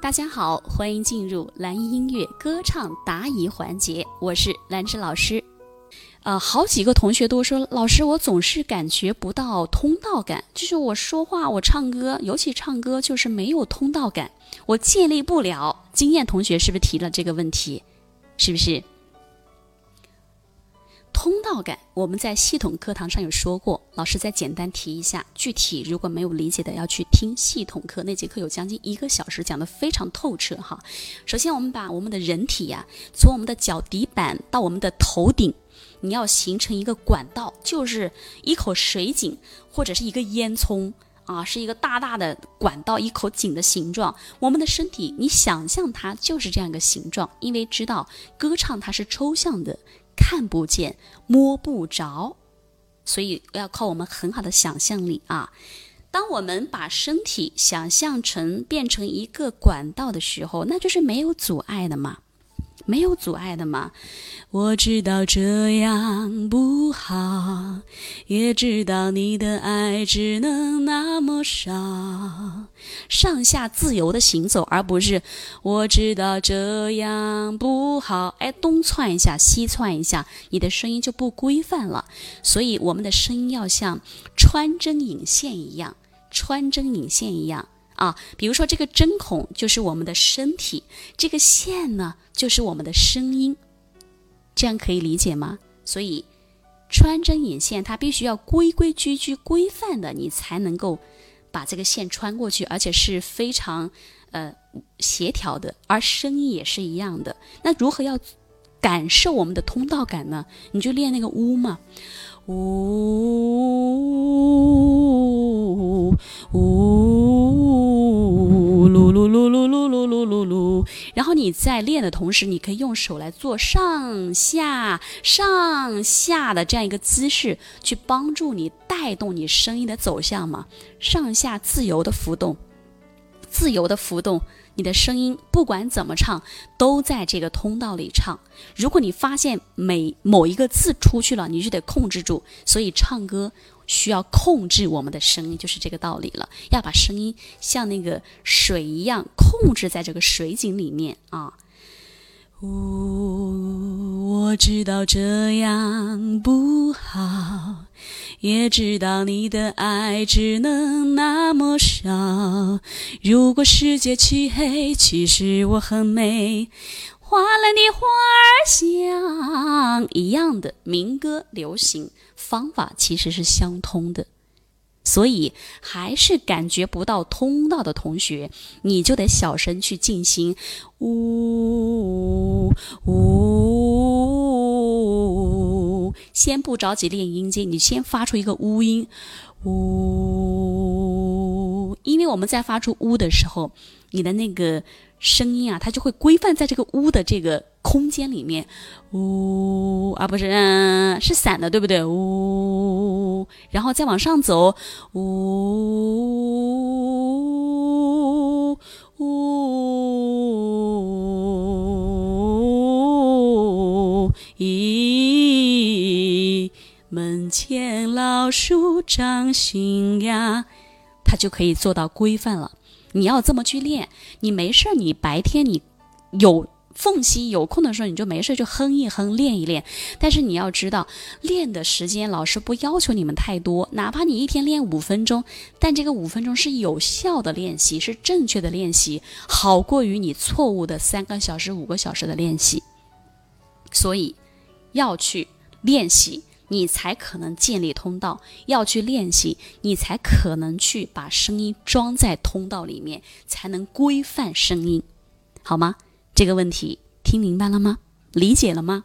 大家好，欢迎进入蓝音音乐歌唱答疑环节，我是兰芝老师。呃，好几个同学都说，老师，我总是感觉不到通道感，就是我说话、我唱歌，尤其唱歌，就是没有通道感，我建立不了。经验同学是不是提了这个问题？是不是？通道感，我们在系统课堂上有说过，老师再简单提一下。具体如果没有理解的，要去听系统课，那节课有将近一个小时，讲的非常透彻哈。首先，我们把我们的人体呀，从我们的脚底板到我们的头顶，你要形成一个管道，就是一口水井或者是一个烟囱啊，是一个大大的管道，一口井的形状。我们的身体，你想象它就是这样一个形状，因为知道歌唱它是抽象的。看不见、摸不着，所以要靠我们很好的想象力啊！当我们把身体想象成变成一个管道的时候，那就是没有阻碍的嘛。没有阻碍的嘛？我知道这样不好，也知道你的爱只能那么少。上下自由的行走，而不是我知道这样不好。哎，东窜一下，西窜一下，你的声音就不规范了。所以，我们的声音要像穿针引线一样，穿针引线一样。啊，比如说这个针孔就是我们的身体，这个线呢就是我们的声音，这样可以理解吗？所以穿针引线，它必须要规规矩矩、规范的，你才能够把这个线穿过去，而且是非常呃协调的。而声音也是一样的。那如何要感受我们的通道感呢？你就练那个呜嘛，呜呜。噜噜噜噜然后你在练的同时你可以用手来做上下上下的这样一个姿势去帮助你带动你声音的走向嘛。上下自由的浮动自由的浮动你的声音不管怎么唱都在这个通道里唱。如果你发现每某一个字出去了你就得控制住所以唱歌需要控制我们的声音，就是这个道理了。要把声音像那个水一样控制在这个水井里面啊。呜，我知道这样不好，也知道你的爱只能那么少。如果世界漆黑，其实我很美。花篮的花儿香，一样的民歌流行方法其实是相通的，所以还是感觉不到通道的同学，你就得小声去进行，呜呜，先不着急练音阶，你先发出一个呜音，呜，因为我们在发出呜的时候，你的那个。声音啊，它就会规范在这个屋的这个空间里面，呜，啊不是嗯，是散的，对不对？呜，然后再往上走，呜呜，咦，门前老树长新芽，它就可以做到规范了。你要这么去练，你没事儿，你白天你有缝隙有空的时候，你就没事就哼一哼，练一练。但是你要知道，练的时间老师不要求你们太多，哪怕你一天练五分钟，但这个五分钟是有效的练习，是正确的练习，好过于你错误的三个小时、五个小时的练习。所以要去练习。你才可能建立通道，要去练习，你才可能去把声音装在通道里面，才能规范声音，好吗？这个问题听明白了吗？理解了吗？